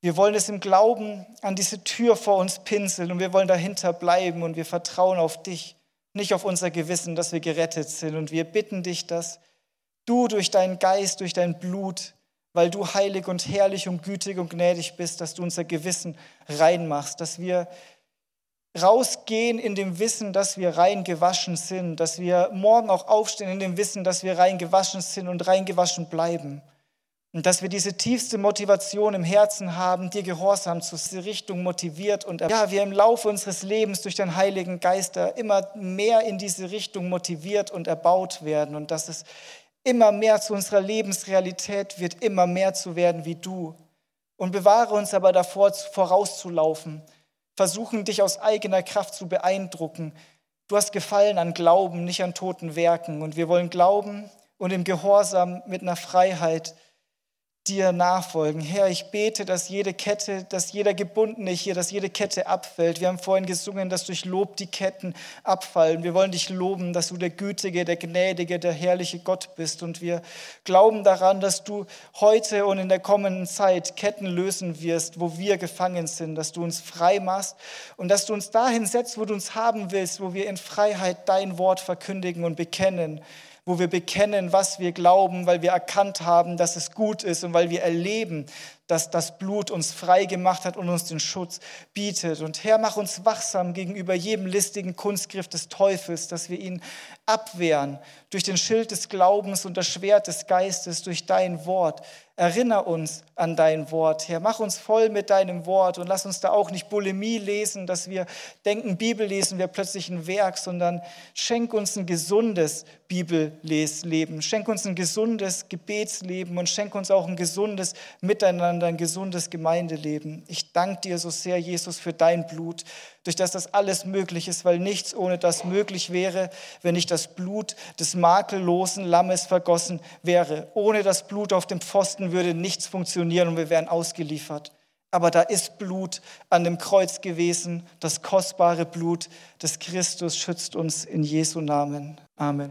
[SPEAKER 2] wir wollen es im Glauben an diese Tür vor uns pinseln und wir wollen dahinter bleiben und wir vertrauen auf dich nicht auf unser Gewissen, dass wir gerettet sind. Und wir bitten dich, dass du durch deinen Geist, durch dein Blut, weil du heilig und herrlich und gütig und gnädig bist, dass du unser Gewissen reinmachst, dass wir rausgehen in dem Wissen, dass wir rein gewaschen sind, dass wir morgen auch aufstehen in dem Wissen, dass wir rein gewaschen sind und rein gewaschen bleiben. Und dass wir diese tiefste Motivation im Herzen haben, dir gehorsam zu dieser Richtung motiviert und ja, wir im Laufe unseres Lebens durch den Heiligen Geist immer mehr in diese Richtung motiviert und erbaut werden und dass es immer mehr zu unserer Lebensrealität wird, immer mehr zu werden wie du. Und bewahre uns aber davor, vorauszulaufen, versuchen dich aus eigener Kraft zu beeindrucken. Du hast Gefallen an Glauben, nicht an toten Werken. Und wir wollen glauben und im Gehorsam mit einer Freiheit dir nachfolgen. Herr, ich bete, dass jede Kette, dass jeder Gebundene hier, dass jede Kette abfällt. Wir haben vorhin gesungen, dass durch Lob die Ketten abfallen. Wir wollen dich loben, dass du der gütige, der gnädige, der herrliche Gott bist. Und wir glauben daran, dass du heute und in der kommenden Zeit Ketten lösen wirst, wo wir gefangen sind, dass du uns frei machst und dass du uns dahin setzt, wo du uns haben willst, wo wir in Freiheit dein Wort verkündigen und bekennen wo wir bekennen, was wir glauben, weil wir erkannt haben, dass es gut ist und weil wir erleben, dass das Blut uns frei gemacht hat und uns den Schutz bietet. Und Herr, mach uns wachsam gegenüber jedem listigen Kunstgriff des Teufels, dass wir ihn abwehren durch den Schild des Glaubens und das Schwert des Geistes, durch dein Wort. Erinner uns an dein Wort, Herr. Mach uns voll mit deinem Wort und lass uns da auch nicht Bulimie lesen, dass wir denken, Bibel lesen wir plötzlich ein Werk, sondern schenk uns ein gesundes Bibelleben. Schenk uns ein gesundes Gebetsleben und schenk uns auch ein gesundes Miteinander, ein gesundes Gemeindeleben. Ich danke dir so sehr, Jesus, für dein Blut, durch das das alles möglich ist, weil nichts ohne das möglich wäre, wenn nicht das Blut des makellosen Lammes vergossen wäre. Ohne das Blut auf dem Pfosten würde nichts funktionieren und wir wären ausgeliefert. Aber da ist Blut an dem Kreuz gewesen, das kostbare Blut des Christus schützt uns in Jesu Namen. Amen.